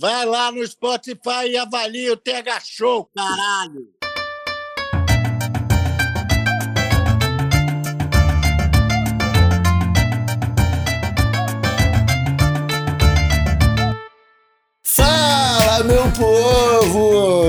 Vai lá no Spotify e avalia o TH Show, caralho.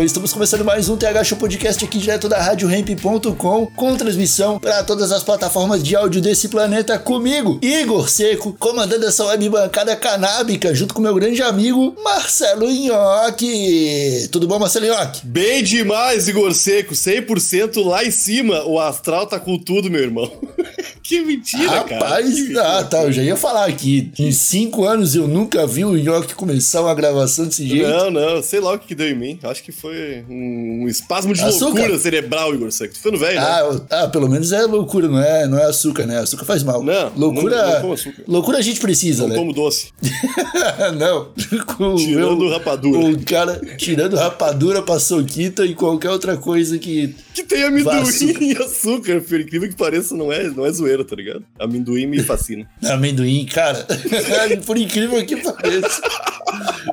Povo! Estamos começando mais um TH Show Podcast aqui direto da RadioRamp.com com transmissão para todas as plataformas de áudio desse planeta comigo, Igor Seco, comandando essa web bancada canábica junto com meu grande amigo Marcelo Nhoque. Tudo bom, Marcelo Nhoque? Bem demais, Igor Seco, 100% lá em cima. O astral tá com tudo, meu irmão. que mentira, cara. Rapaz, Que mentira. ah, tá, eu já ia falar aqui. Em cinco anos eu nunca vi o Nhoque começar uma gravação desse jeito. Não, não, sei lá o que deu em mim. Acho que foi um, um espasmo de Açúcar? loucura cerebral, Igor Seco. Tu ficando velho, né? Ah, ah, pelo menos é loucura, não é, não é açúcar, né? Açúcar faz mal. Não, loucura, não- não como açúcar. loucura a gente precisa, Não né? como doce. não. Com Tirando meu- rapadura. O cara tirando rapadura pra soquita e qualquer outra coisa que. Que tem amendoim Açúcar. e açúcar, por incrível que pareça, não é, não é zoeira, tá ligado? Amendoim me fascina. Amendoim, cara. Por incrível que pareça.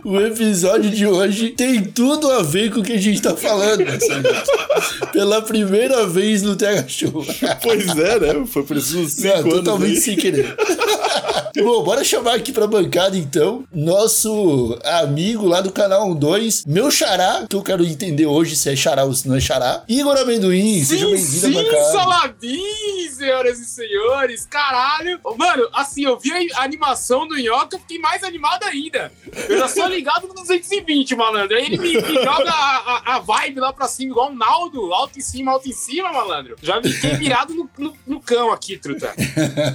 O episódio de hoje tem tudo a ver com o que a gente tá falando, Marcelo. Pela primeira vez no TH Show. pois é, né? Foi preciso cinco Não, totalmente aí. sem querer. Bom, bora chamar aqui pra bancada então nosso amigo lá do canal 2, meu xará, que eu quero entender hoje se é xará ou se não é xará. Igor Amendoim, seja Sim, bem-vindo à sim, bancada. Saladin, senhoras e senhores. Caralho. Mano, assim, eu vi a animação do Nhoca, eu fiquei mais animado ainda. Eu já sou ligado no 220, malandro. Aí ele me, me joga a, a- a vibe lá pra cima, igual um Naldo, alto em cima, alto em cima, malandro. Já fiquei virado no, no, no cão aqui, truta.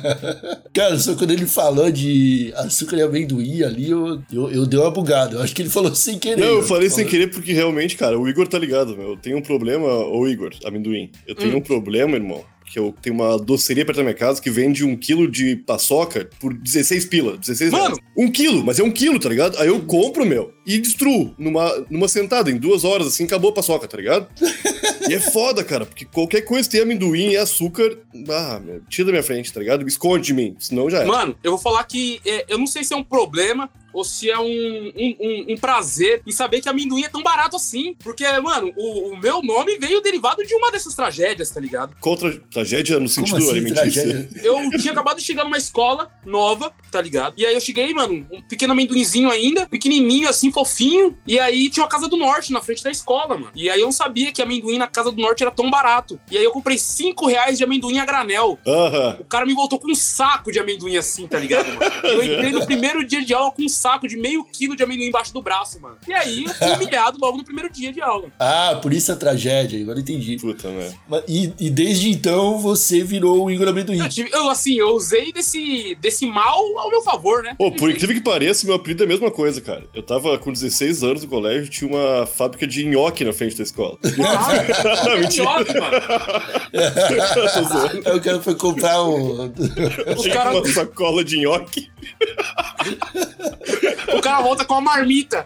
Cara, só quando ele falou de açúcar e amendoim ali, eu, eu, eu dei uma bugada. Eu acho que ele falou sem querer. Não, eu falei sem querer porque realmente, cara, o Igor tá ligado, meu. Eu tenho um problema, ô Igor, amendoim. Eu Hum. tenho um problema, irmão. Que eu tenho uma doceria perto da minha casa que vende um quilo de paçoca por 16 pila. 16 Mano! reais. Um quilo, mas é um quilo, tá ligado? Aí eu compro, meu, e destruo numa, numa sentada, em duas horas, assim, acabou a paçoca, tá ligado? e é foda, cara, porque qualquer coisa que tem amendoim e açúcar, ah, meu, tira da minha frente, tá ligado? Esconde de mim, senão já é. Mano, eu vou falar que é, eu não sei se é um problema ou se é um, um, um- um prazer em saber que amendoim é tão barato assim. Porque, mano, o, o meu nome veio derivado de uma dessas tragédias, tá ligado? Contra tragédia no Como sentido assim, alimentício. tragédia? Eu tinha acabado de chegar numa escola nova, tá ligado? E aí eu cheguei, mano, um pequeno amendoinzinho ainda, pequenininho, assim, fofinho. E aí tinha uma Casa do Norte na frente da escola, mano. E aí eu não sabia que amendoim na Casa do Norte era tão barato. E aí eu comprei 5 reais de amendoim a granel. Aham. O cara me voltou com um saco de amendoim assim, tá ligado, mano? Eu entrei no primeiro dia de aula com um saco de meio quilo de amendoim embaixo do braço, mano. E aí eu fui humilhado logo no primeiro dia de aula. Ah, por isso a tragédia, agora entendi. Puta, né? Mas- E, e desde então você virou o Igor Amendoim. Eu, tive- eu, assim, eu usei desse, desse mal ao meu favor, né? Pô, por incrível que pareça, meu apelido é a mesma coisa, cara. Eu tava com 16 anos no colégio, tinha uma fábrica de nhoque na frente da escola. Caralho, Mentira. idiota, mano. O cara foi comprar um. Tinha cara- uma sacola de nhoque. O cara volta com a marmita.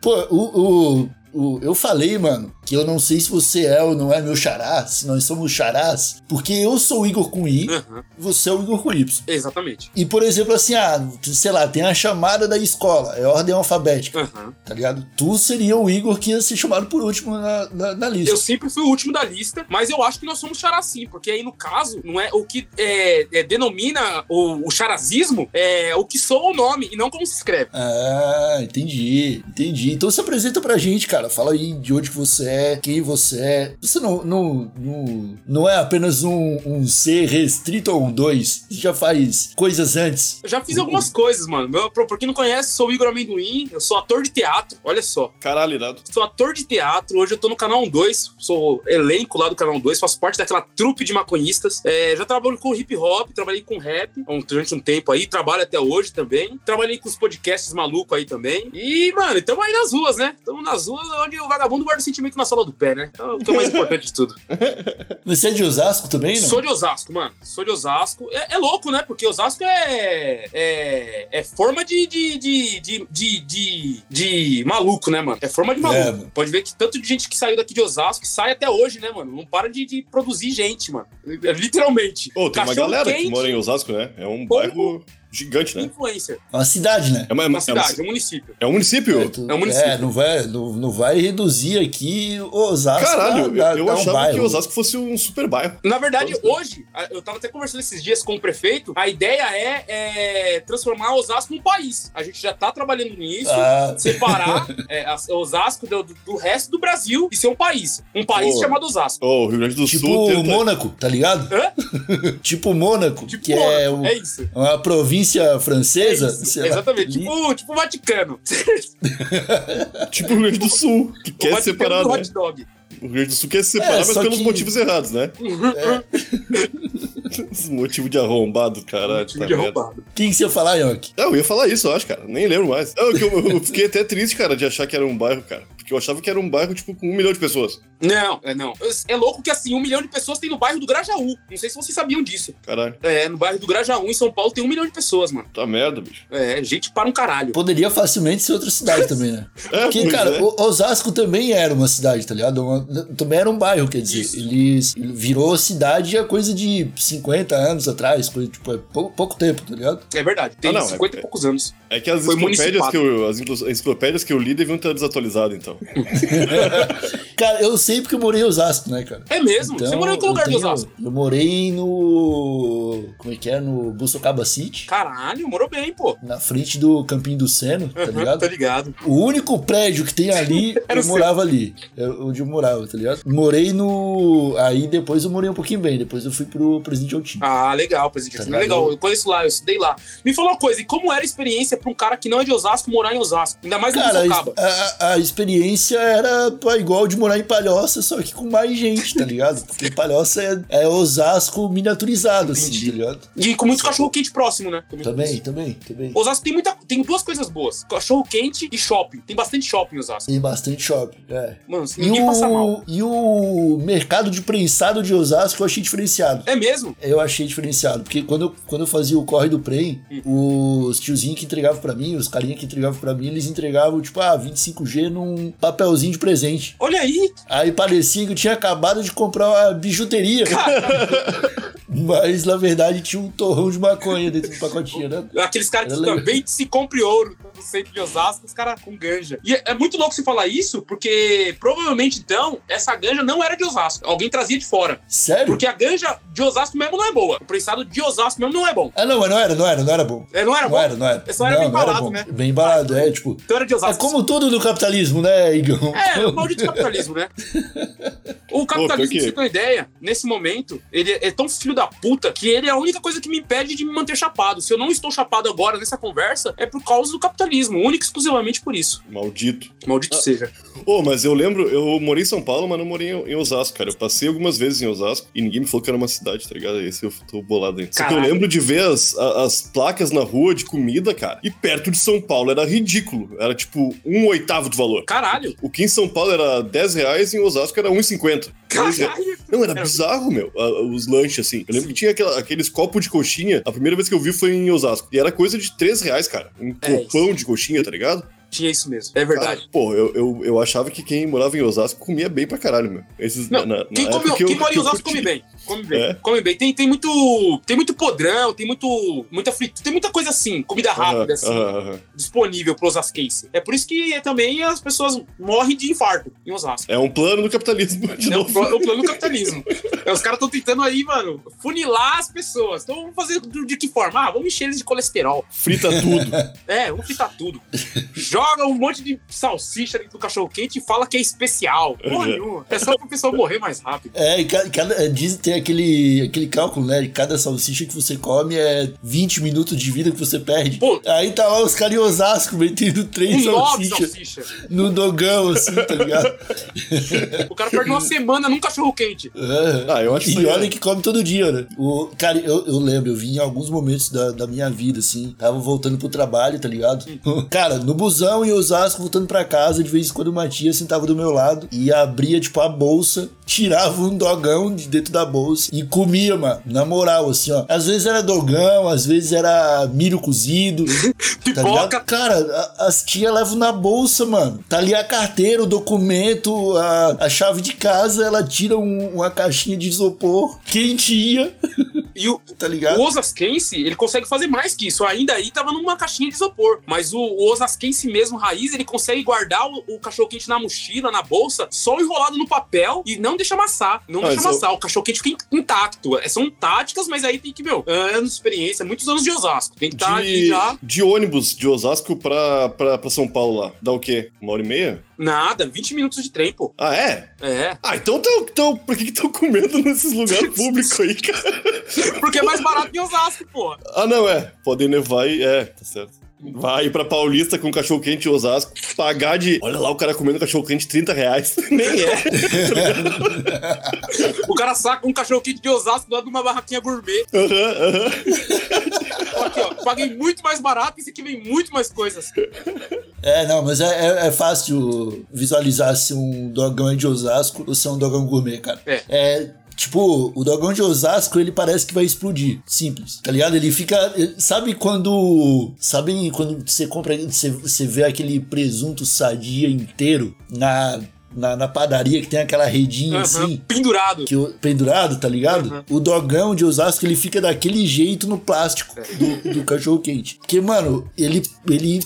Pô, o, o, o- eu falei, mano, que eu não sei se você é ou não é meu xará, se nós somos xarás, porque eu sou o Igor com I, Aham, você é o Igor com Y. exatamente. E, por exemplo, assim, ah, sei lá, tem a chamada da escola, é ordem alfabética, Aham. tá ligado? Tu seria o Igor que ia ser chamado por último na, na, na lista. Eu sempre fui o último da lista, mas eu acho que nós somos xará sim, porque aí no caso, não é o que é, é, denomina o, o charazismo é o que soa o nome e não como se escreve. Ah, entendi, entendi. Então se apresenta pra gente, cara. Fala aí de onde você é, é, quem você é. Você não, não, não, não é apenas um, um ser restrito a um dois. Você já faz coisas antes. Eu já fiz algumas coisas, mano. Meu, pra, pra quem não conhece, sou o Igor Amendoim, eu sou ator de teatro, olha só. Caralho, irado. Sou ator de teatro, hoje eu tô no canal 2, sou elenco lá do canal 2, faço parte daquela trupe de maconhistas. É, já trabalho com hip hop, trabalhei com rap durante um tempo aí, trabalho até hoje também. Trabalhei com os podcasts malucos aí também. E, mano, estamos aí nas ruas, né? Estamos nas ruas onde o vagabundo guarda o sentimento na sola do pé, né? É o que é o mais importante de tudo. Você é de Osasco também, não? Sou de Osasco, mano. Sou de Osasco. É, é louco, né? Porque Osasco é. É, é forma de de, de, de, de, de- de maluco, né, mano? É forma de maluco. É. Pode ver que tanto de gente que saiu daqui de Osasco sai até hoje, né, mano? Não para de, de produzir gente, mano. É, Literalmente. Ô, tem uma Cachorro galera que quente, mora em Osasco, né? É um bairro gigante, né? Influencer. É uma cidade, né? É uma, é Uma uma- cidade, é um município. é um município? tu- É um município. É, não vai, não, não vai reduzir aqui Osasco. Caralho, a- a- eu, eu um achava bairro. que Osasco fosse um super bairro. Na verdade, hoje, eu tava até conversando esses dias com o prefeito, a ideia é, é transformar Osasco num país. A gente já tá trabalhando nisso. Ah, separar é, Osasco do, do- resto do Brasil e ser um país. Um país Pô. chamado Osasco. Ô, o Rio Grande do tipo Sul tenta... Mônaco, tá ligado? Hã? tipo Mônaco, Tipo, que é, o- é isso. uma província É francesa. isso, lá, Exatamente. ali. Tipo, tipo o Vaticano. Tipo o Rio Grande do Sul, que o quer Vaticano separar, do né? hot dog. O Rio Grande do Sul quer se separar, É, mas só pelos que- motivos errados, né? É. Motivo de arrombado, caralho. Time tá de merda. arrombado. Quem que você ia falar, Yonk? Não, eu ia falar isso, eu acho, cara. Nem lembro mais. Não, eu, eu fiquei até triste, cara, de achar que era um bairro, cara. Porque eu achava que era um bairro, tipo, com um milhão de pessoas. Não, é não. É louco que assim, um milhão de pessoas tem no bairro do Grajaú. Não sei se vocês sabiam disso. Caralho. É, no bairro do Grajaú, em São Paulo, tem um milhão de pessoas, mano. Tá merda, bicho. É, gente para um caralho. Poderia facilmente ser outra cidade também, né? É, Porque, pois cara, é. o- Osasco também era uma cidade, tá ligado? Uma- também era um bairro, quer dizer. Isso. Eles ele virou cidade há coisa de 50 anos atrás, coisa, tipo, é pouco, pouco tempo, tá ligado? É verdade. Tem Ah, não, 50 é- e poucos anos. É que as enciclopédias que, eu, as enciclo- enciclopédias que eu li deviam estar desatualizadas, então. Cara, eu sei porque eu morei em Osasco, né, cara? É mesmo? Você morou em que eu lugar de tenho- Osasco? Eu morei no. Como é que é? No Bussocaba City. Caralho, morou bem, pô. Na frente do Campinho do Seno, tá Uhum, ligado? Tá ligado. O único prédio que tem ali, eu morava ali. É onde eu morava, tá ligado? Morei no. Aí depois eu morei um pouquinho bem. Depois eu fui pro Presidente Altinho. Ah, legal, presidente. Tá é legal. ligado? Eu conheço lá, eu estudei lá. Me fala uma coisa, e como era a experiência pra um cara que não é de Osasco morar em Osasco? Ainda mais no Cara, a, Sorocaba. a- a experiência era igual de morar em Palhoça, só que com mais gente, tá ligado? Porque Palhoça é, é Osasco miniaturizado, assim, Entendi. tá ligado? E com muito cachorro quente próximo, né? Também, também, também. Osasco tem muita. Tem duas coisas boas: cachorro quente e shopping. Tem bastante shopping em Osasco. Tem bastante shopping, é. Mano, E ninguém passa mal. o, e o mercado de prensado de Osasco eu achei diferenciado. É mesmo? Eu achei diferenciado, porque quando eu, quando eu fazia o corre do Prem, os tiozinhos que entregavam pra mim, os carinha que entregavam pra mim, eles entregavam, tipo, ah, 25G num papelzinho de presente. Olha aí! Aí parecia que eu tinha acabado de comprar uma bijuteria. Mas, na verdade, tinha um torrão de maconha dentro do pacotinho, né? Aqueles caras que bem se compre ouro no centro de Osasco, os caras com ganja. E é, é muito louco você falar isso, porque provavelmente então, essa ganja não era de Osasco. Alguém trazia de fora. Sério? Porque a ganja de Osasco mesmo não é boa. O prensado de Osasco mesmo não é bom. Ah, não, mas não era, não era, não era bom. É, não era Não bom? era, não era. É só era não, bem embalado, né? Bem embalado, é, tipo... Então era de É Osasco. como tudo no capitalismo, né, Igão? É, o maldito capitalismo, né? O capitalismo, você ter uma ideia, nesse momento, ele é tão filho da puta que ele é a única coisa que me impede de me manter chapado. Se eu não estou chapado agora nessa conversa, é por causa do capitalismo, única e exclusivamente por isso. Maldito. Maldito seja. Ô, mas eu lembro, eu morei em São Paulo, mas não morei em, Osasco, cara. Eu passei algumas vezes em Osasco e ninguém me falou que era uma cidade, tá ligado? Esse eu tô bolado ainda. Só que eu lembro de ver as, as placas na rua de comida, cara. E perto de São Paulo era ridículo. Era tipo um oitavo do valor. Caralho! O que em São Paulo era 10 reais e em Osasco era 1,50. Caralho! Não, era bizarro, meu, os lanches, assim. Eu lembro que tinha aquela- aqueles copos de coxinha. A primeira vez que eu vi foi em Osasco. E era coisa de 3 reais, cara. Um É copão de coxinha, tá ligado? Tinha isso mesmo, é verdade. Ah, pô, eu, eu, eu achava que quem morava em Osasco comia bem pra caralho, meu. Esses, Não, na- na quem, época come, que eu- mora em Osasco come bem. Come bem. É? Come bem. Tem, tem muito. Tem muito podrão, tem muito. Muita fritura, tem muita coisa assim, comida rápida, assim, aham, aham. disponível para osasquense. É por isso que também as pessoas morrem de infarto em Osasco. É um plano do capitalismo. De É o, novo. pl- o plano do capitalismo. É, os caras estão tentando aí, mano, funilar as pessoas. Então vamos fazer de de que forma? Ah, vamos encher eles de colesterol. Frita tudo. É, vamos fritar tudo. Joga um monte de salsicha dentro do cachorro quente e fala que é especial. Porra nenhuma. É só pro pessoal morrer mais rápido. É, e ca- cada, é, diz, tem aquele, aquele cálculo, né? De cada salsicha que você come é 20 minutos de vida que você perde. Pô. Aí tá lá os caras em Osasco metendo três Um salsichas salsicha. no dogão, assim, tá ligado? O cara perde uma semana num cachorro quente. É. Ah, eu acho E aí, olha é. que come todo dia, né? O, cara, eu, eu lembro, eu vi em alguns momentos da, da minha vida, assim, tava voltando pro trabalho, tá ligado? Cara, no busão em Osasco, voltando pra casa, de vez em quando uma tia sentava do meu lado e abria, tipo, a bolsa, tirava um dogão de dentro da bolsa e comia, mano. Na moral, assim, ó. Às vezes era dogão, às vezes era milho cozido. Tá ligado? Pipoca. Cara, a- as tia levam na bolsa, mano. Tá ali a carteira, o documento, a, a chave de casa, ela tira um- uma caixinha de isopor quentinha, E o, tá ligado? o Osasquense, ele consegue fazer mais que isso. Ainda aí tava numa caixinha de isopor. Mas o, o Osasquense mesmo, raiz, ele consegue guardar o, o cachorro-quente na mochila, na bolsa, só enrolado no papel e não deixa amassar. Não deixa amassar. O cachorro-quente fica in- intacto. É, São táticas, mas aí tem que, meu, anos de experiência, muitos anos de Osasco. Tem que estar ali De, já. de ônibus de Osasco pra, pra, pra São Paulo lá. Dá o quê? Uma hora e meia? Nada, 20 minutos de trem, pô. Ah, é? É. Ah, então, tão, então por que estão comendo nesses lugares públicos aí, cara? Porque é mais barato que Osasco, pô. Ah, não, é. Podem levar e. É, tá certo. Vai pra Paulista com cachorro quente em Osasco, pagar de. Olha lá o cara comendo cachorro quente 30 reais. Nem é. O cara saca um cachorro-quente de Osasco lá de uma barraquinha gourmet. Aham, aham. Aqui, ó. Paguei muito mais barato e esse aqui vem muito mais coisas. É, não, mas é, é, é fácil visualizar se um dogão é de Osasco ou se é um dogão gourmet, cara. É. Tipo, o dogão de Osasco, ele parece que vai explodir. Simples. Tá ligado? Ele fica. ele- Sabe quando. Sabe quando você compra. Você, você vê aquele presunto sadia inteiro na, na, na padaria que tem aquela redinha Aham, assim. Pendurado. Que pendurado, tá ligado? Uhum. O dogão de Osasco, ele fica daquele jeito no plástico do, do cachorro quente. Porque, mano, ele, ele.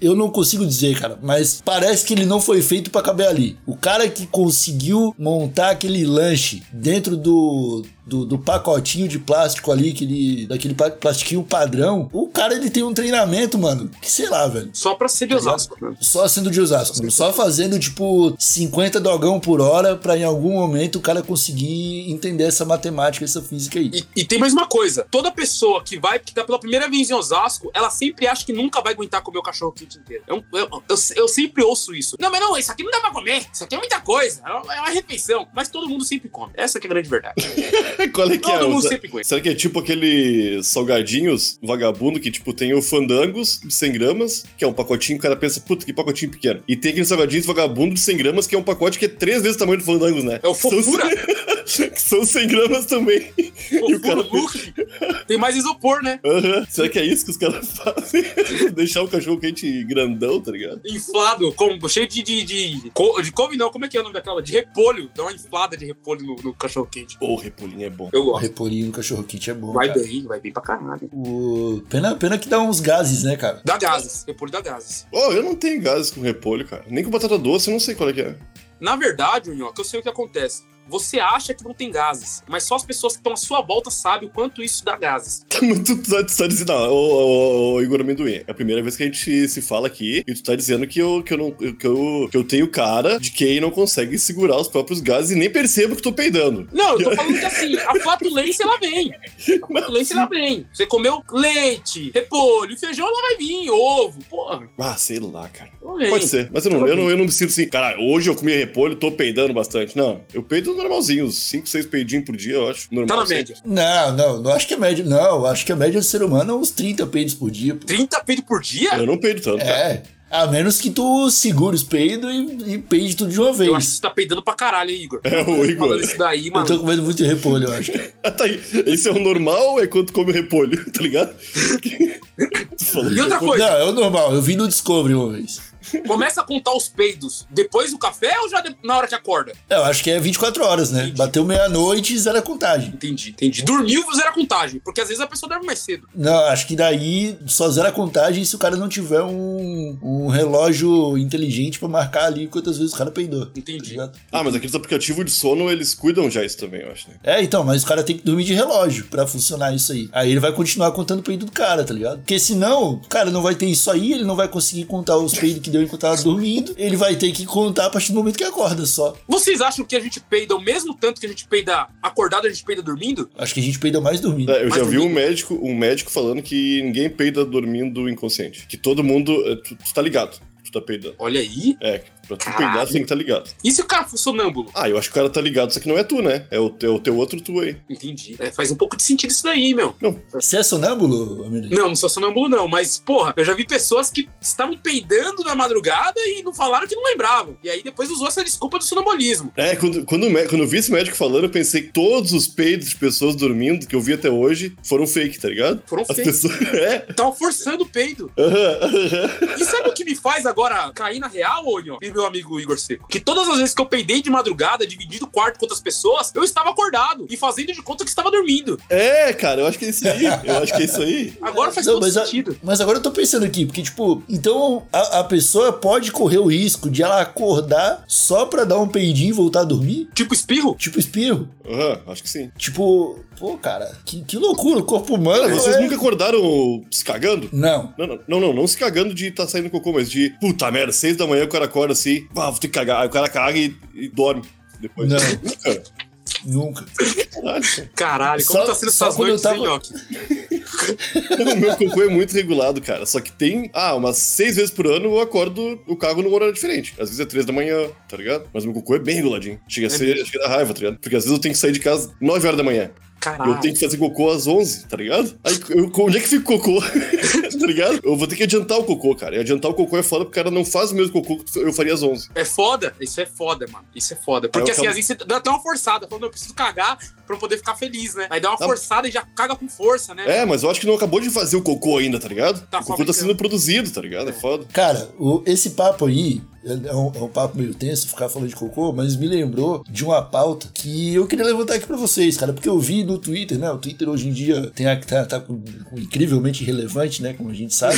Eu não consigo dizer, cara, mas parece que ele não foi feito pra caber ali. O cara que conseguiu montar aquele lanche dentro do, do, do pacotinho de plástico ali, aquele, daquele pa- plastiquinho padrão, o cara ele tem um treinamento, mano, que sei lá, velho. Só pra ser de Osasco. né? Só sendo de Osasco, mano. Só fazendo, tipo, 50 dogão por hora pra em algum momento o cara conseguir entender essa matemática, essa física aí. E, e tem mais uma coisa: toda pessoa que vai, que tá pela primeira vez em Osasco, ela sempre acha que nunca vai aguentar comer o cachorro quente inteiro. Eu, eu, eu, eu sempre ouço isso. Não, mas não, isso aqui não dá pra comer. Isso aqui é muita coisa. É uma, é uma refeição. Mas todo mundo sempre come. Essa que é a grande verdade. Qual é que é? Será- que é tipo aqueles salgadinhos vagabundo que, tipo, tem o Fandangos de 100 gramas, que é um pacotinho, o cara pensa, puta, que pacotinho pequeno. E tem aqueles salgadinhos vagabundo de 100 gramas, que é um pacote que é três vezes o tamanho do Fandangos, né? É o fofura. São, que são 100 gramas também. E o cara- look. Tem mais isopor, né? Aham. Será que é isso que os caras fazem? Deixar o cachorro quente grandão, tá ligado? Inflado, com, cheio de, de, de, co- de couve, não, como é que é o nome daquela? De repolho. Dá uma inflada de repolho no, no cachorro quente. Ô, repulinho é bom. Eu O gosto. repolinho no cachorro quente é bom. Vai cara. bem, vai bem pra caralho. O... Pena, pena que dá uns gases, né, cara? Dá gases. Repolho dá gases. Ô, eu não tenho gases com repolho, cara. Nem com batata doce, eu não sei qual é que é. Na verdade, Unhoca, eu sei o que acontece. Você acha que não tem gases, mas só as pessoas que estão à sua volta sabem o quanto isso dá gases. Tá muito. Tá, tu tá dizendo, não, ô, ô, ô, Igor Amendoim, é a primeira vez que a gente se fala aqui e tu tá dizendo que eu, que eu, não, que eu, que eu tenho cara de quem não consegue segurar os próprios gases e nem percebo que tô peidando. Não, eu tô falando que assim, a flatulência ela vem. A flatulência ela vem. Você comeu leite, repolho, feijão, ela vai vir, ovo, porra. Ah, sei lá, cara. Pode ser, mas eu não, eu, não, eu não me sinto assim, cara, hoje eu comi repolho, tô peidando bastante. Não, eu peido normalzinho, uns 5, 6 peidinhos por dia, eu acho. Normal, Tá na assim. média. Não, não, não acho que é média. Não, acho que a média do ser humano é uns 30 peidos por dia. pô. 30 peidos por dia? Eu não peido tanto. cara. É. A menos que tu segure os peidos e, e peide tudo de uma Eu acho que vez. você tá peidando pra caralho, hein, Igor? É, o Igor. Falando isso daí, Eu mano. tô comendo muito repolho, eu acho. Ah, tá aí. Esse é o normal ou é quando tu come repolho, tá ligado? E outra coisa, Não, é o normal. Eu vi no Discovery uma vez. começa a contar os peidos depois do café ou já de- na hora que acorda? Eu acho que é 24 horas, né? Entendi. Bateu meia-noite e zero a contagem. Entendi, entendi. Dormiu, zero a contagem. Porque às vezes a pessoa dorme mais cedo. Não, acho que daí só zera a contagem se o cara não tiver um, um relógio inteligente pra marcar ali quantas vezes o cara peidou. tá Entendi. ligado? Ah, mas aqueles aplicativos de sono, eles cuidam já isso também, eu acho, né? É, então, mas o cara tem que dormir de relógio pra funcionar isso aí. Aí ele vai continuar contando o peido do cara, tá ligado? Porque senão, o cara não vai ter isso aí, ele não vai conseguir contar os peidos que deu enquanto tava dormindo. Ele vai ter que contar a partir do momento que acorda só. Vocês acham que a gente peida o mesmo tanto que a gente peida acordado, a gente peida dormindo? Acho que a gente peida mais dormindo. É, eu Mas já vi um dormindo? médico, um médico falando que ninguém peida dormindo inconsciente. Que todo mundo. é, Tu, tu tá ligado. Tu tá peidando. Olha aí. É, pra tu peidar, tu tem que tá ligado. E se o cara for sonâmbulo? Ah, eu acho que o cara tá ligado, só que não é tu, né? É o teu, o teu outro tu aí. Entendi. É, faz um pouco de sentido isso daí, meu. Você é sonâmbulo, Amelie? Não, não sou sonâmbulo, não. Mas, porra, eu já vi pessoas que estavam peidando na madrugada e não falaram que não lembravam. E aí depois usou essa desculpa do sonambulismo. É, quando, quando, quando eu vi esse médico falando, eu pensei que todos os peidos de pessoas dormindo que eu vi até hoje foram fake, tá ligado? Foram As fake. pessoas. É. Tava forçando o peido. aham, aham. E sabe o que me faz agora cair na real, ô Nho? Meu amigo Igor Seco? Que todas as vezes que eu peidei de madrugada, dividindo o quarto com outras pessoas, eu estava acordado e fazendo de conta que estava dormindo. É, cara, eu acho que é isso aí. Eu acho que é isso aí. Agora faz Não, todo mas, a- sentido. mas agora eu tô pensando aqui, porque, tipo, então a, a pessoa pode correr o risco de ela acordar só pra dar um peidinho e voltar a dormir? Tipo espirro? Tipo espirro. Aham, acho que sim. Tipo, pô, cara, que, que loucura, o corpo humano. Vocês é- nunca acordaram se cagando? Não. Não, não, não, não, não se cagando de tá saindo cocô, mas de puta merda, seis da manhã o cara acorda assim, ah, vou ter que cagar. Aí o cara caga e, e dorme depois. Não. Nunca. Nunca. Caralho. Caralho, como Só- tá sendo só essas noites, hein, tava-? O meu cocô é muito regulado, cara. Só que tem, ah, umas seis vezes por ano eu acordo, eu cago num horário diferente. Às vezes é três da manhã, tá ligado? Mas o meu cocô é bem reguladinho. Chega a ser, chega a dar raiva, tá ligado? Porque às vezes eu tenho que sair de casa nove horas da manhã. Caralho. eu tenho que fazer cocô às 11, tá ligado? Aí, eu, onde é que fica o cocô? tá ligado? Eu vou ter que adiantar o cocô, cara. E adiantar o cocô é foda porque o cara não faz o mesmo cocô que eu faria às 11. É foda? Isso é foda, mano. Isso é foda. Porque assim, acabo- às vezes você dá até uma forçada, falando, eu preciso cagar pra eu poder ficar feliz, né? Aí dá uma Tá. forçada e já caga com força, né? É, mas eu acho que não acabou de fazer o cocô ainda, tá ligado? Tá o cocô tá sendo produzido, tá ligado? É foda. Cara, o- esse papo aí é um, é um papo meio tenso ficar falando de cocô, mas me lembrou de uma pauta que eu queria levantar aqui pra vocês, cara, porque eu vi no Twitter, né? O Twitter hoje em dia tem a, tá, tá com- com incrivelmente relevante, né? Como a gente sabe.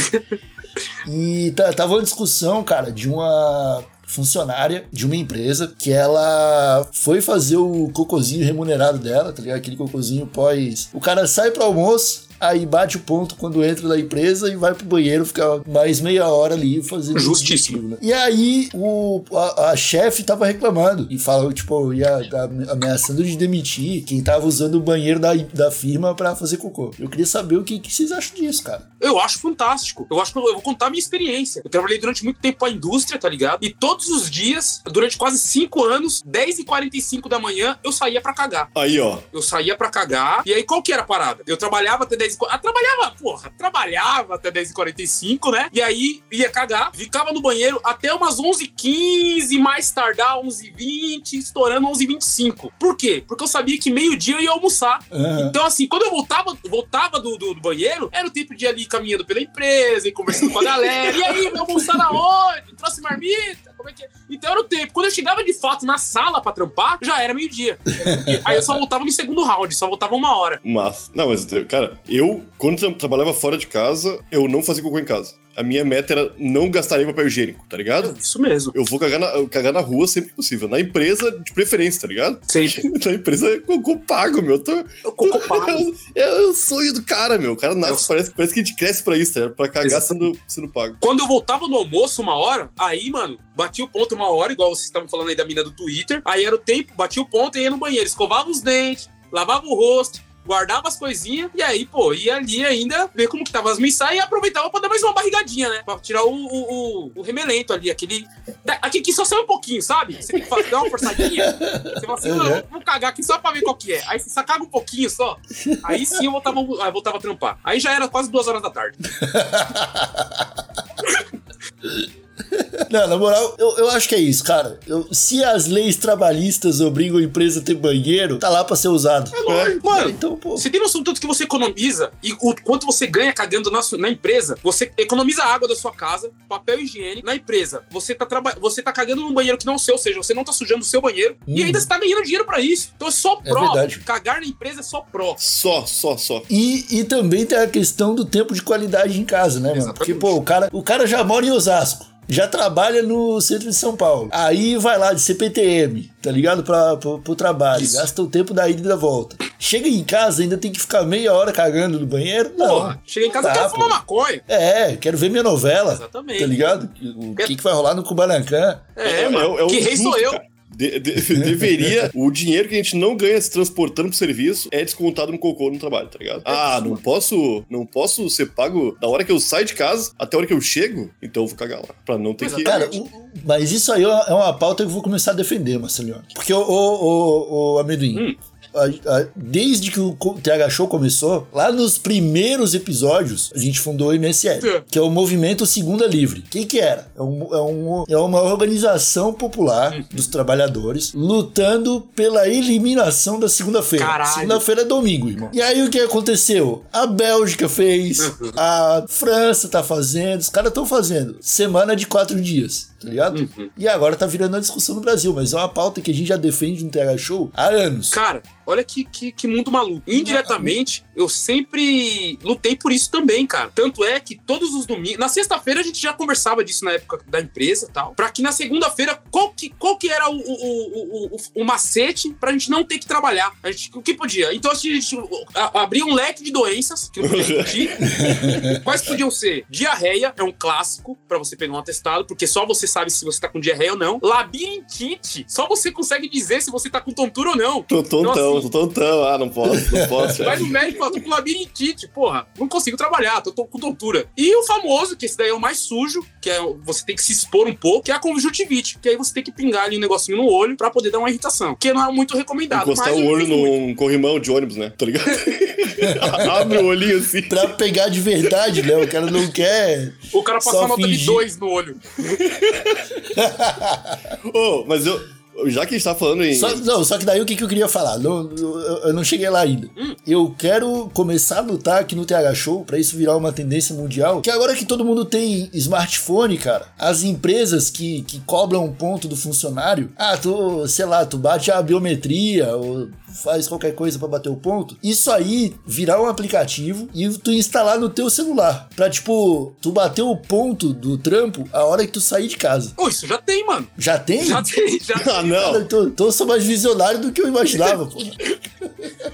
e tá, tava uma discussão, cara, de uma funcionária de uma empresa que ela foi fazer o cocôzinho remunerado dela, tá ligado? Aquele cocôzinho pós. O cara sai pro almoço. Aí bate o ponto quando entra da empresa e vai pro banheiro ficar mais meia hora ali fazendo Justíssimo. né? E aí o, a, a chefe tava reclamando e falou, tipo, ia tá ameaçando de demitir quem tava usando o banheiro da, da firma pra fazer cocô. Eu queria saber o que, que vocês acham disso, cara. Eu acho fantástico. Eu acho que eu eu vou contar a minha experiência. Eu trabalhei durante muito tempo pra indústria, tá ligado? E todos os dias, durante quase 5 anos, 10h45 da manhã, eu saía pra cagar. Aí, ó. Eu saía pra cagar. E aí, qual que era a parada? Eu trabalhava até 10 h Ah, trabalhava, porra, trabalhava até 10h45, né? E aí, ia cagar, ficava no banheiro até umas 11h15, mais tardar 11h20, estourando 11h25. Por quê? Porque eu sabia que meio-dia eu ia almoçar. Aham. Então, assim, quando eu voltava, voltava do, do, do banheiro, era o tempo de ir ali caminhando pela empresa e conversando com a galera. E aí, vai almoçar na onde? Trouxe marmita? Como é que é? Então era o tempo. Quando eu chegava de fato na sala pra trampar, já era meio-dia. Aí eu só voltava no segundo round, só voltava uma hora. Mas, não, mas, cara, eu, quando tra- trabalhava fora de casa, eu não fazia cocô em casa. A minha meta era não gastar papel higiênico, tá ligado? Isso mesmo. Eu vou cagar na, eu cagar na rua sempre que possível. Na empresa, de preferência, tá ligado? Sempre. Na empresa é cocô pago, meu. Tô, Eu cocô pago. é o sonho do cara, meu. O cara nasce, parece, parece que a gente cresce pra isso, tá? Pra cagar sendo, sendo pago. Quando eu voltava no almoço uma hora, aí, mano, bati o ponto uma hora, igual vocês estavam falando aí da mina do Twitter. Aí era o tempo, bati o ponto e ia no banheiro, escovava os dentes, lavava o rosto, guardava as coisinhas e aí, pô, ia ali ainda ver como que tava as mensagens e aproveitava pra dar mais uma barrigadinha, né? Pra tirar o, o, o, o remelento ali, aquele. da- Aqui que só sai um pouquinho, sabe? Você tem que fazer, dar uma forçadinha. Você fala assim, Uhum. vou cagar aqui só pra ver qual que é. Aí você só caga um pouquinho só. Aí sim eu voltava, aí voltava a trampar. Aí já era quase duas horas da tarde. Não, na moral, eu, eu acho que é isso, cara. Eu- se as leis trabalhistas obrigam a empresa a ter banheiro, tá lá pra ser usado. É lógico. Mano, Então, pô. Você tem noção do tanto que você economiza e o quanto você ganha cagando na, na empresa? Você economiza a água da sua casa, papel higiênico na empresa. Você tá, traba- você tá cagando num banheiro que não é o seu, ou seja, você não tá sujando o seu banheiro e Uhum. ainda você tá ganhando dinheiro pra isso. Então é só É pró. verdade. Cagar na empresa é só pró. Só, só, só. E, e também tem a questão do tempo de qualidade em casa, né, mano? Exatamente. Porque, pô, o cara, o cara já mora em Osasco. Já trabalha no centro de São Paulo. Aí vai lá de CPTM, tá ligado? Pra, pro, pro trabalho. Isso. Gasta o tempo da ida e da volta. Chega em casa, ainda tem que ficar meia hora cagando no banheiro? Não. Porra, cheguei em casa e Tá, quero pô. fumar maconha. É, quero ver minha novela. Exatamente. Tá ligado? O que, que vai rolar no Kubanacan? É, mano. é o que rei sou eu. cara. De- de- deveria. o dinheiro que a gente não ganha se transportando pro serviço é descontado no cocô no trabalho, tá ligado? Ah, não posso. Não posso ser pago da hora que eu saio de casa até a hora que eu chego, então eu vou cagar lá. Pra não ter que. Cara, o- mas isso aí é uma pauta que eu vou começar a defender, Marcelinho. Porque o, o, o, o amendoim. a- desde que o TH Show começou, lá nos primeiros episódios, a gente fundou o MSL, É. que é o Movimento Segunda Livre. O que, que era? É, um- é um- é uma organização popular dos trabalhadores lutando pela eliminação da segunda-feira. Segunda-feira é domingo, irmão. E aí o que aconteceu? A Bélgica fez, a França tá fazendo, os caras estão fazendo. Semana de quatro dias, tá ligado? E agora tá virando uma discussão no Brasil, mas é uma pauta que a gente já defende no TH Show há anos. Cara, olha que, que, que mundo maluco. Indiretamente, eu sempre lutei por isso também, cara. Tanto é que todos os domingos. Na sexta-feira a gente já conversava disso na época da empresa e tal. Pra que na segunda-feira, qual que, qual que era o, o, o, o, o macete pra gente não ter que trabalhar? A gente, o que podia? Então a gente abria um leque de doenças que eu podia. Quais podiam ser? Diarreia é um clássico pra você pegar um atestado, porque só você sabe se você tá com diarreia ou não. Labirintite, só você consegue dizer se você tá com tontura ou não. Tô tontão, Então, assim, tô tontão. Ah, não posso, não posso. Vai no médico e fala, tô com labirintite, porra, não consigo trabalhar, tô, tô com tontura. E o famoso, que esse daí é o mais sujo, que é você tem que se expor um pouco, que é a conjuntivite, que aí você tem que pingar ali um negocinho no olho pra poder dar uma irritação, que não é muito recomendado. Encostar mas o olho num corrimão de ônibus, né? Tá ligado? Abre o olhinho assim. Pra pegar de verdade, né? O cara não quer. O cara só passou a nota de fingir. dois no olho. Ô, mas eu. Já que a gente tá falando em. Só, não, só que daí o que, que eu queria falar? Não, eu, eu não cheguei lá ainda. Eu quero começar a lutar aqui no TH Show pra isso virar uma tendência mundial. Que agora que todo mundo tem smartphone, cara, as empresas que, que cobram um ponto do funcionário, ah, tu, sei lá, tu bate a biometria ou faz qualquer coisa pra bater o ponto. Isso aí virar um aplicativo e tu instalar no teu celular. Pra, tipo, tu bater o ponto do trampo a hora que tu sair de casa. Pô, isso já tem, mano. Já tem? Já tem, já tem. Não. Eu tô, tô só mais visionário do que eu imaginava, pô.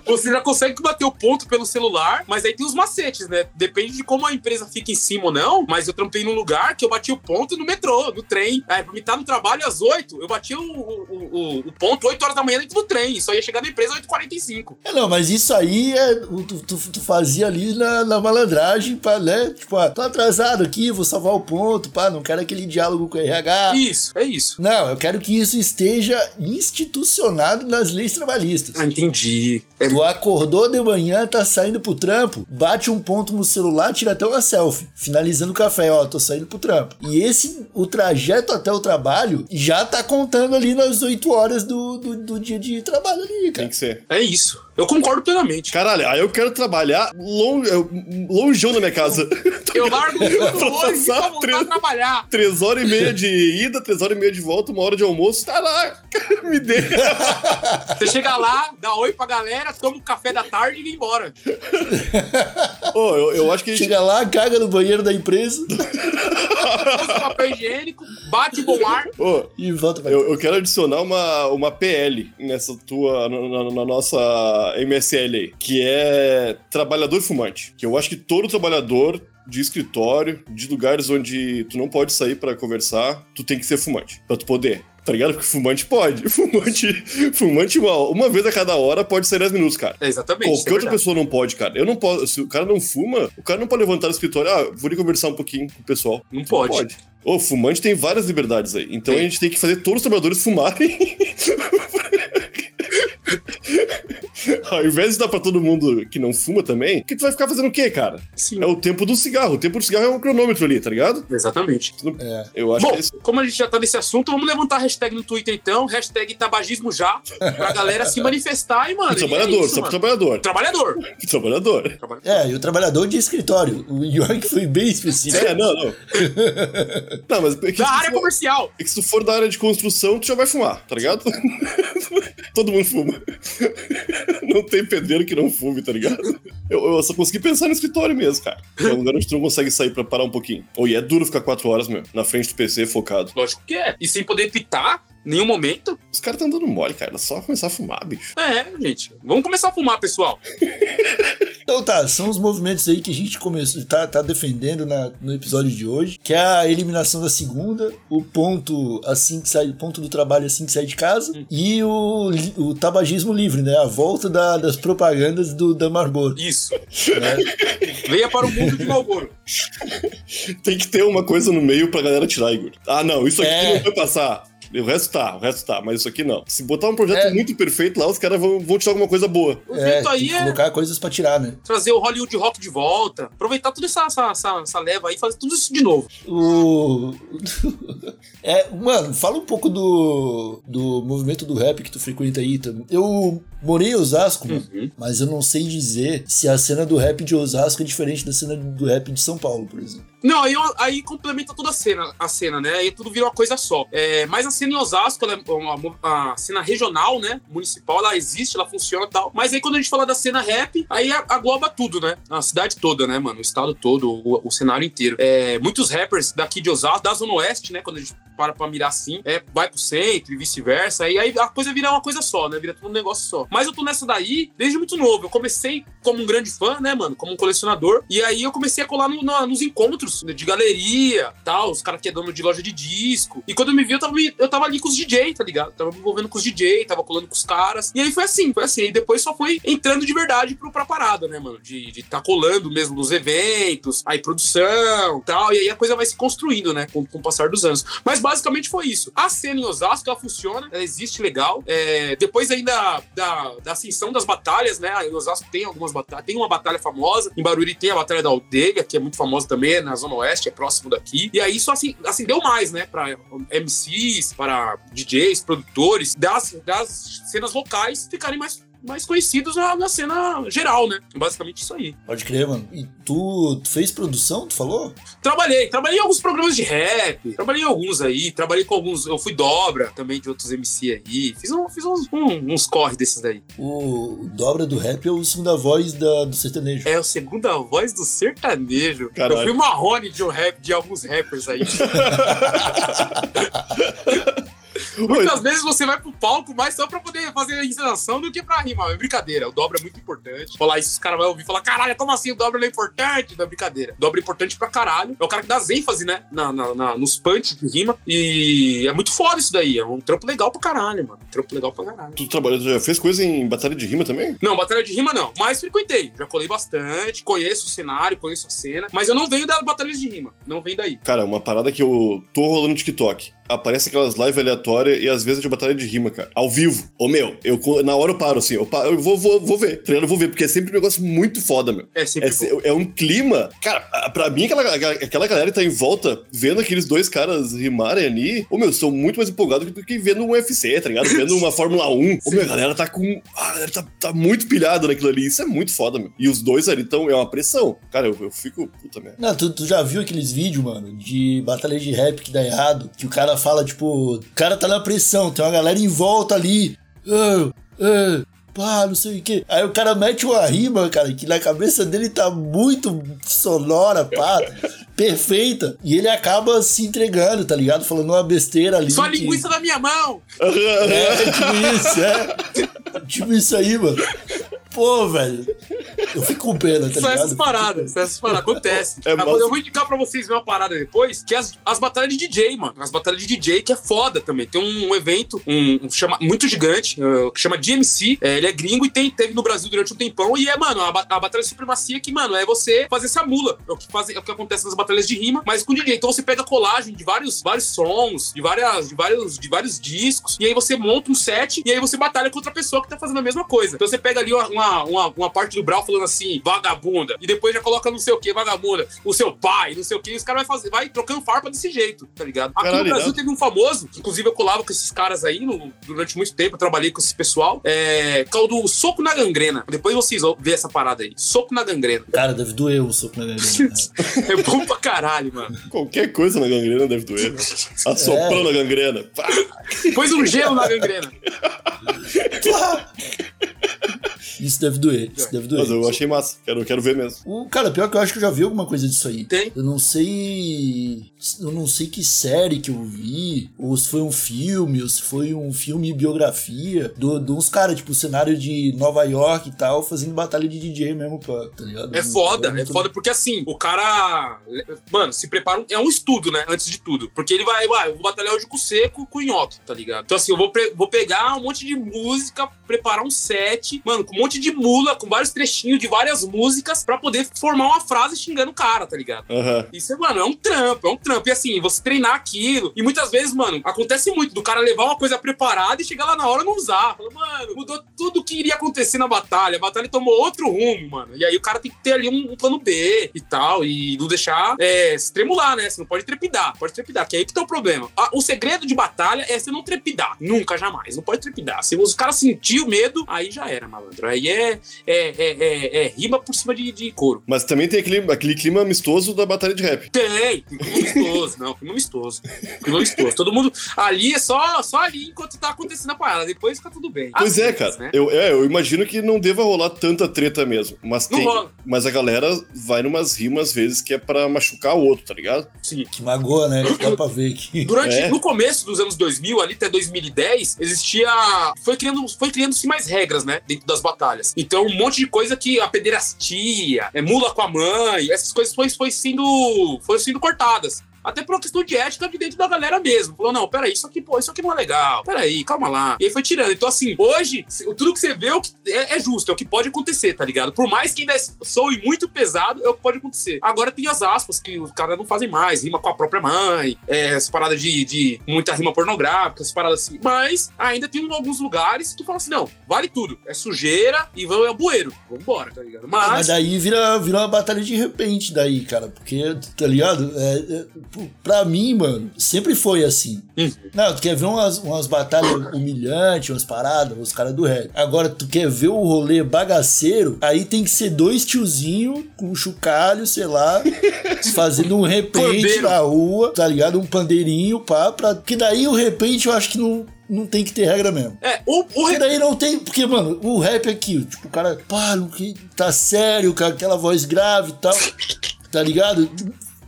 Você já consegue bater o ponto pelo celular, mas aí tem os macetes, né? Depende de como a empresa fica em cima ou não. Mas eu trampei num lugar que eu bati o ponto no metrô, no trem. Aí, pra mim estar no trabalho às 8, eu bati o, o, o, o ponto 8 horas da manhã dentro do trem. Só ia chegar na empresa às 8h45. É, não, mas isso aí é, tu, tu, tu fazia ali na, na malandragem, pra, né? Tipo, ah, tô atrasado aqui, vou salvar o ponto, pá, não quero aquele diálogo com o RH. Isso, é isso. Não, eu quero que isso esteja institucionado nas leis trabalhistas. Ah, entendi. É, Tu acordou de manhã, tá saindo pro trampo, bate um ponto no celular, tira até uma selfie, finalizando o café, ó, tô saindo pro trampo. E esse, o trajeto até o trabalho, já tá contando ali nas 8 horas do, do, do dia de trabalho ali, Tem cara. que ser. é isso. Eu concordo plenamente. Caralho, aí eu quero trabalhar longe, longeão da minha casa. Eu largo tudo hoje pra voltar três- a trabalhar. Três horas e meia de ida, três horas e meia de volta, uma hora de almoço. Tá lá, me dê. Você chega lá, dá oi pra galera, toma um café da tarde e vai embora. Ô, eu, eu acho que a gente Chega lá, caga no banheiro da empresa Usa papel higiênico, bate o bom ar. Ô, e volta pra eu, eu quero adicionar uma, uma PL nessa tua, na, na- na nossa MSL aí, que é trabalhador fumante. Que eu acho que todo trabalhador de escritório, de lugares onde tu não pode sair pra conversar, tu tem que ser fumante, pra tu poder. Tá ligado? Porque fumante pode. Fumante, fumante uma, uma vez a cada hora pode ser 10 minutos, cara. É, exatamente. é Qualquer outra verdade. pessoa não pode, cara. Eu não posso. Se o cara não fuma, o cara não pode levantar do escritório. Ah, vou ali conversar um pouquinho com o pessoal. Não pode. pode. Ô, fumante tem várias liberdades aí. Então a gente tem que fazer todos os trabalhadores fumarem. Ao invés de dar pra todo mundo que não fuma também, que tu vai ficar fazendo o quê, cara? Sim. É o tempo do cigarro. O tempo do cigarro é um cronômetro ali, tá ligado? Exatamente. Eu acho Bom, que é como a gente já tá nesse assunto, vamos levantar a hashtag no Twitter então, hashtag tabagismo já, pra galera se manifestar e, mano. É trabalhador, isso, só pro trabalhador. Trabalhador. Trabalhador. É, e o trabalhador de escritório. O York foi bem específico. É, não, não. Não, mas é que Da área for- comercial. é que se tu for da área de construção, tu já vai fumar, tá ligado? Todo mundo fuma. Não tem pedreiro que não fume, tá ligado? Eu, eu só consegui pensar no escritório mesmo, cara. É um lugar onde tu não consegue sair pra parar um pouquinho. Ou e é duro ficar quatro horas, meu, na frente do PC focado. Lógico que é. E sem poder pitar nenhum momento. Os caras tão dando mole, cara. É só começar a fumar, bicho. É, gente. Vamos começar a fumar, pessoal. Então tá, são os movimentos aí que a gente começou, tá, tá defendendo na- no episódio de hoje, que é a eliminação da segunda, o ponto assim que sai, o ponto do trabalho assim que sai de casa, e o, o tabagismo livre, né? A volta da- das propagandas do, da Marlboro. Isso. Né? Venha para o mundo de Malboro. Tem que ter uma coisa no meio pra galera tirar, Igor. Ah, não, isso aqui É. não vai passar. O resto tá, o resto tá, mas isso aqui não. Se botar um projeto É. muito perfeito lá, os caras vão, vão tirar alguma coisa boa. O É, tem aí é colocar coisas pra tirar, né? trazer o Hollywood Rock de volta, aproveitar toda essa, essa, essa, essa leva aí e fazer tudo isso de novo. O. É, mano, fala um pouco do, do movimento do rap que tu frequenta aí também. Eu morei em Osasco, Uhum. mas eu não sei dizer se a cena do rap de Osasco é diferente da cena do rap de São Paulo, por exemplo. Não, aí, aí complementa toda a cena, a cena, né? Aí tudo vira uma coisa só. É, mas a cena em Osasco, ela é uma, uma- cena regional, né? Municipal, ela existe, ela funciona e tal. Mas aí quando a gente fala da cena rap, aí agloba tudo, né? A cidade toda, né, mano? O estado todo, o, o cenário inteiro. É, muitos rappers daqui de Osasco, da Zona Oeste, né? Quando a gente para pra mirar assim, é, vai pro centro e vice-versa. E aí a coisa vira uma coisa só, né? Vira tudo um negócio só. Mas eu tô nessa daí desde muito novo. Eu comecei como um grande fã, né, mano? Como um colecionador. E aí eu comecei a colar no- na- nos encontros de galeria, tal, os caras que é dono de loja de disco. E quando eu me vi, eu tava, eu tava ali com os DJ, tá ligado? Tava me envolvendo com os DJ, tava colando com os caras. E aí foi assim, foi assim. E depois só foi entrando de verdade pro, pra parada, né, mano? De, de tá colando mesmo nos eventos, aí produção tal. E aí a coisa vai se construindo, né, com, com o passar dos anos. Mas basicamente foi isso. A cena em Osasco, ela funciona, ela existe legal. É, depois ainda da, da ascensão das batalhas, né? Em Osasco tem algumas batalhas, tem uma batalha famosa. Em Barueri tem a Batalha da Aldeia, que é muito famosa também, na Zona Oeste, é próximo daqui. E aí isso assim, acendeu mais, né? Pra MCs, para DJs, produtores, das, das cenas locais ficarem mais. Mais conhecidos na, na cena geral, né? Basicamente isso aí. Pode crer, mano. E tu, tu fez produção, tu falou? Trabalhei, trabalhei em alguns programas de rap, trabalhei em alguns aí, trabalhei com alguns, eu fui dobra também de outros MC aí, fiz, um, fiz uns, um- uns corre desses daí. O, o dobra do rap é o segunda voz da, do sertanejo. É a segunda voz do sertanejo. Caralho. Eu fui marrone de um rap, de alguns rappers aí. Muitas vezes você vai pro palco mais só pra poder fazer a encenação do que pra rimar. É brincadeira. O dobro é muito importante. Falar isso, os caras vão ouvir e falar: caralho, como assim o dobro não é importante? Não é brincadeira. O dobro é importante pra caralho. É o cara que dá as ênfase, né? Na, na- na- nos punch que rima. E é muito foda isso daí. É um trampo legal pra caralho, mano. Um trampo legal pra caralho. Tu trabalhou, já fez coisa em batalha de rima também? Não, batalha de rima não. Mas frequentei. Já colei bastante. Conheço o cenário, conheço a cena. Mas eu não venho da batalha de rima. Não venho daí. Cara, uma parada que eu tô rolando no TikTok. Aparece aquelas lives aleatórias e às vezes é de batalha de rima, cara. Ao vivo. Ô, meu, eu, na hora eu paro, assim. Eu, paro, eu vou, vou, vou ver. Tá ligado? Eu vou ver, porque é sempre um negócio muito foda, meu. É sempre É, é um clima. Cara, pra mim, aquela, aquela galera que tá em volta, vendo aqueles dois caras rimarem ali, ô meu, sou muito mais empolgado do que vendo um UFC, tá ligado? Vendo uma Fórmula 1. Ô meu, a galera tá com. A galera tá, tá muito pilhada naquilo ali. Isso é muito foda, meu. E os dois ali estão. É uma pressão. Cara, eu, eu fico. Puta merda. Não, tu, tu já viu aqueles vídeos, mano, de batalha de rap que dá errado? Que o cara fala, tipo, o cara tá na pressão, tem uma galera em volta ali. Ah, ah, pá, não sei o quê. Aí o cara mete uma rima, cara, que na cabeça dele tá muito sonora, pá, perfeita. E ele acaba se entregando, tá ligado? Falando uma besteira ali. Só a que- linguiça da minha mão! É, tipo isso, é. tipo isso aí, mano. Pô, velho. Eu fico com pena, tá São essas ligado? paradas, são essas paradas, acontece. É, Agora, Eu vou indicar pra vocês ver uma parada depois, que é as, as batalhas de DJ, mano. As batalhas de DJ, que é foda também. Tem um, evento um, um chama, muito gigante, uh, que chama DMC. É, ele é gringo e tem, teve no Brasil durante um tempão. E é, mano, a, a batalha de supremacia que, mano, é você fazer essa mula. É o que, faz, é o que acontece nas batalhas de rima, mas com DJ. Então você pega colagem de vários, vários sons, de, várias, de, vários, de vários discos, e aí você monta um set e aí você batalha com outra pessoa que tá fazendo a mesma coisa. Então você pega ali uma, uma, uma, uma parte do Brau falando assim, vagabunda, e depois já coloca não sei o que, vagabunda, o seu pai, não sei o que, e os caras vai fazer, vai trocando farpa desse jeito, tá ligado? Aqui Caralho, no Brasil não. teve um famoso, inclusive eu colava com esses caras aí no- durante muito tempo, eu trabalhei com esse pessoal, é, que é o do soco na gangrena. Depois vocês vão ver essa parada aí. Soco na gangrena. Cara, deve doer o soco na gangrena. cara. É bom pra caralho, mano. Qualquer coisa na gangrena deve doer. Assoprando a gangrena. Pá. Pôs um gelo na gangrena. Isso deve doer, isso deve doer. Mas eu achei massa. Quero, quero ver mesmo. O, cara, pior que eu acho que eu já vi alguma coisa disso aí. Tem. Eu não sei. Eu não sei que série que eu vi, ou se foi um filme, ou se foi um filme biografia de uns caras, tipo, cenário de Nova York e tal, fazendo batalha de DJ mesmo, pra, tá ligado? É foda, é muito- foda porque assim, o cara. Mano, se prepara. um- É um estudo, né? Antes de tudo. Porque ele vai, vai, eu vou batalhar hoje com o seco com o nhoque, tá ligado? Então, assim, eu vou, pre- vou pegar um monte de música, preparar um set, mano, com um monte de mula, com vários trechinhos de várias músicas, pra poder formar uma frase xingando o cara, tá ligado? Aham. Isso, é, mano, é um trampo, é um trampo. E assim, você treinar aquilo. E muitas vezes, mano, acontece muito do cara levar uma coisa preparada e chegar lá na hora e não usar. Fala, mano, mudou tudo que iria acontecer na batalha. A batalha tomou outro rumo, mano. E aí o cara tem que ter ali um, um plano B e tal. E não deixar é, se tremular, né? Você não pode trepidar. Pode trepidar, que é aí que tá o problema. Ah, o segredo de batalha é você não trepidar. Nunca, jamais. Não pode trepidar. Se os caras sentir o medo, aí já era, malandro. Aí é, é, é, é- é rima por cima de, de couro. Mas também tem aquele, aquele clima amistoso da batalha de rap. Tem, tem clima amistoso. Não, clima amistoso. Clima amistoso. Todo mundo ali é só, só ali enquanto tá acontecendo a parada. Depois fica tudo bem. Pois Às é, vezes, cara. né? Eu, é, eu imagino que não deva rolar tanta treta mesmo. Mas Não tem. rola. Mas a galera vai numas rimas, às vezes, que é pra machucar o outro, tá ligado? Sim. Que magoa, né? Dá pra ver aqui. Durante, É. no começo dos anos 2000, ali até 2010, existia. Foi criando, foi criando-se mais regras, né? Dentro das batalhas. Então, um monte de coisa que a pederastia, é, mula com a mãe, essas coisas foi, foi sendo, foram sendo cortadas. Até por uma questão de ética de dentro da galera mesmo. Falou, não, peraí, isso aqui, pô, isso aqui não é legal. Peraí, calma lá. E aí foi tirando. Então, assim, hoje, tudo que você vê é, o é- é justo, é o que pode acontecer, tá ligado? Por mais que ainda soe muito pesado, é o que pode acontecer. Agora tem as aspas que os caras não fazem mais, rima com a própria mãe, é, essa parada de, de muita rima pornográfica, essas paradas assim. Mas ainda tem alguns lugares que fala assim, não, vale tudo. É sujeira e vamos é bueiro. Vambora, tá ligado? Mas Mas. daí vira, vira uma batalha de repente, daí, cara. Porque, tá ligado? É, é, pra mim, mano, sempre foi assim. Não, tu quer ver umas, umas batalhas humilhantes, umas paradas, os caras do rap. Agora, tu quer ver o rolê bagaceiro, aí tem que ser dois tiozinhos com um chocalho, sei lá, fazendo um repente na rua, tá ligado? Um pandeirinho, pá, pra... Que daí o repente eu acho que não, não tem que ter regra mesmo. É, o, o Porque daí não tem. Porque, mano, o rap aqui, tipo, o cara, pá, não que- tá sério, com aquela voz grave e tal. Tá ligado?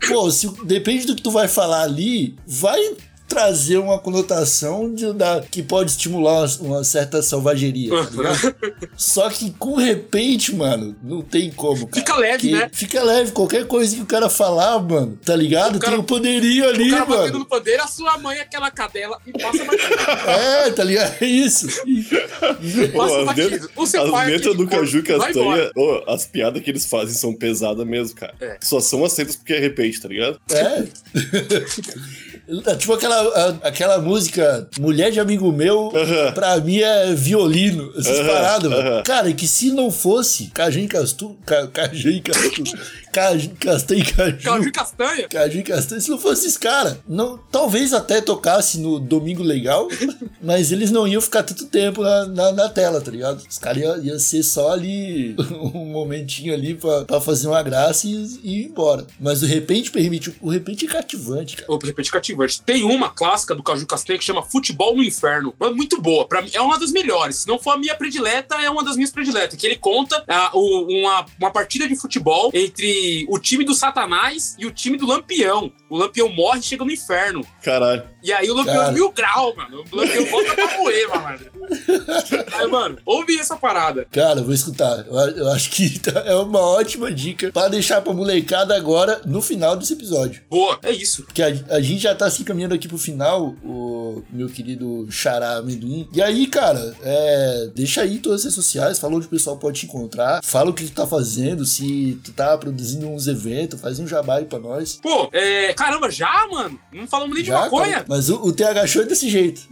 Pô, se, depende do que tu vai falar ali, vai trazer uma conotação de, da, que pode estimular uma, uma certa selvageria, tá ligado? Só que com repente, mano, não tem como, cara. Fica leve, Porque né? Fica leve, qualquer coisa que o cara falar, mano, tá ligado? O cara- tem um poderio ali, O cara batendo mano. no pandeiro, a sua mãe é aquela cadela e passa batido. É, tá ligado? É isso. Passa batido. O seu as pai letras aqui do Caju Castanha, ô, as piadas que eles fazem são pesadas mesmo, cara. É. Só são aceitas porque é repente, tá ligado? É. É tipo aquela, aquela música Mulher de Amigo Meu, Aham. pra mim é violino. Essas paradas, aham. Cara, que se não fosse Caju e Castu. Ca, Caju e Castu. Caju, Castanha e Caju. Caju e castanha. Caju e Castanha, se não fosse esses caras, não, talvez até tocasse no Domingo Legal, mas eles não iam ficar tanto tempo na, na, na tela, tá ligado? Os caras iam ia ser só ali, um momentinho ali pra, pra fazer uma graça e, e ir embora. Mas o repente permite, o repente é cativante, cara. De repente cativante. Tem uma clássica do Caju Castanha que chama Futebol no Inferno. É muito boa. Pra é uma das melhores. Se não for a minha predileta, é uma das minhas prediletas. Que ele conta ah, o- uma, uma partida de futebol entre o time do Satanás e o time do Lampião. O Lampião morre e chega no inferno. Caralho. E aí o Lampião Cara. é mil grau, mano. O Lampião volta pra moer, mano. Aí, mano, ouve essa parada. Cara, vou escutar. Eu, eu acho que tá- é uma ótima dica pra deixar pra molecada agora no final desse episódio. Boa, é isso. Porque a, a gente já tá se caminhando aqui pro final, o meu querido Xará Amendoim. E aí, cara, é, deixa aí todas as redes sociais, fala onde o pessoal pode te encontrar, fala o que tu tá fazendo, se tu tá produzindo uns eventos, faz um jabá aí pra nós. Pô, é. Caramba, já, mano? Não falamos nem de Já, maconha. cara, mas o, o TH Show é desse jeito.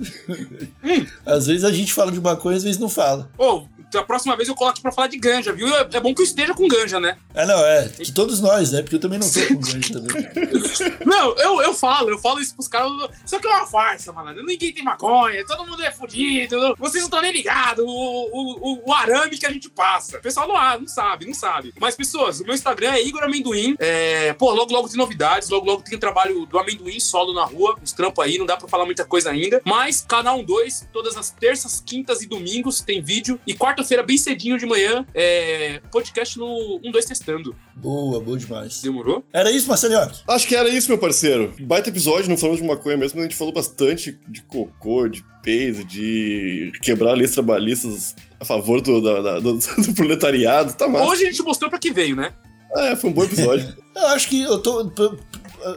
às vezes a gente fala de maconha, às vezes não fala. Pô, da próxima vez eu coloco pra falar de ganja, viu? É é bom que eu esteja com ganja, né? Ah, não, é. Que todos nós, né? Porque eu também não tô com ganho também. Não, eu, eu falo, eu falo isso pros caras. Isso aqui é uma farsa, mano. Ninguém tem maconha, todo mundo é fudido. Vocês não estão nem ligados. O, o, o, o arame que a gente passa. O pessoal não, não sabe, não sabe. Mas, pessoas, o meu Instagram é Igor Amendoim. É, pô, logo, logo tem novidades. Logo, logo tem trabalho do amendoim solo na rua. Uns trampos aí, não dá pra falar muita coisa ainda. Mas, canal 2, todas as terças, quintas e domingos tem vídeo. E quarta-feira, bem cedinho de manhã, é, podcast no 12 Testando. Boa, boa demais. Demorou? Era isso, Marcelinho? Acho que era isso, meu parceiro. Baita episódio, não falamos de maconha mesmo, mas a gente falou bastante de cocô, de peso, de quebrar leis trabalhistas a favor do, da- da- do, do proletariado. Tá massa. Hoje a gente mostrou pra que veio, né? É, foi um bom episódio. Eu acho que eu tô.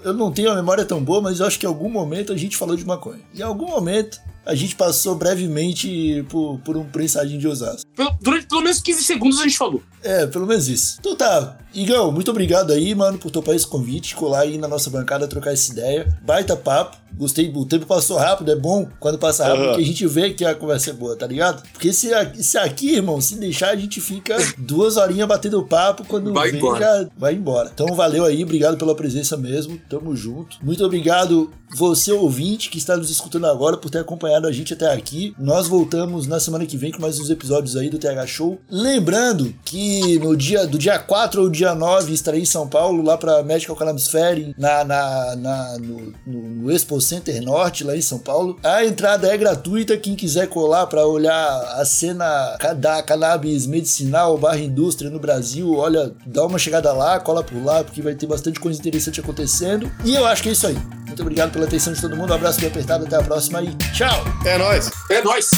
Eu não tenho a memória tão boa, mas eu acho que em algum momento a gente falou de maconha. Em algum momento a gente passou brevemente por, por um prensadinho de Osasco. Pelo- durante pelo menos 15 segundos a gente falou. É, pelo menos isso. Então tá. Igão, muito obrigado aí, mano, por topar esse convite, colar aí na nossa bancada, trocar essa ideia. Baita papo. Gostei, o tempo passou rápido, é bom quando passa rápido, Aham. porque a gente vê que a conversa é boa, tá ligado? Porque se, se aqui, irmão, se deixar, a gente fica duas horinhas batendo papo, quando Vai vem, embora. já vai embora. Então valeu aí, obrigado pela presença mesmo, tamo junto. Muito obrigado você, ouvinte, que está nos escutando agora, por ter acompanhado a gente até aqui. Nós voltamos na semana que vem com mais uns episódios aí do TH Show. Lembrando que no dia do dia 4 ou dia 9 estarei em São Paulo, lá pra Medical Cannabis Fair, na, na, na- no, no, no Expo Center Norte, lá em São Paulo. A entrada é gratuita, quem quiser colar pra olhar a cena da cannabis medicinal barra indústria no Brasil, olha, dá uma chegada lá, cola por lá, porque vai ter bastante coisa interessante acontecendo. E eu acho que é isso aí. Muito obrigado pela atenção de todo mundo, um abraço bem apertado, até a próxima e tchau! É nóis. É nóis!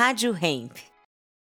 Rádio Hemp.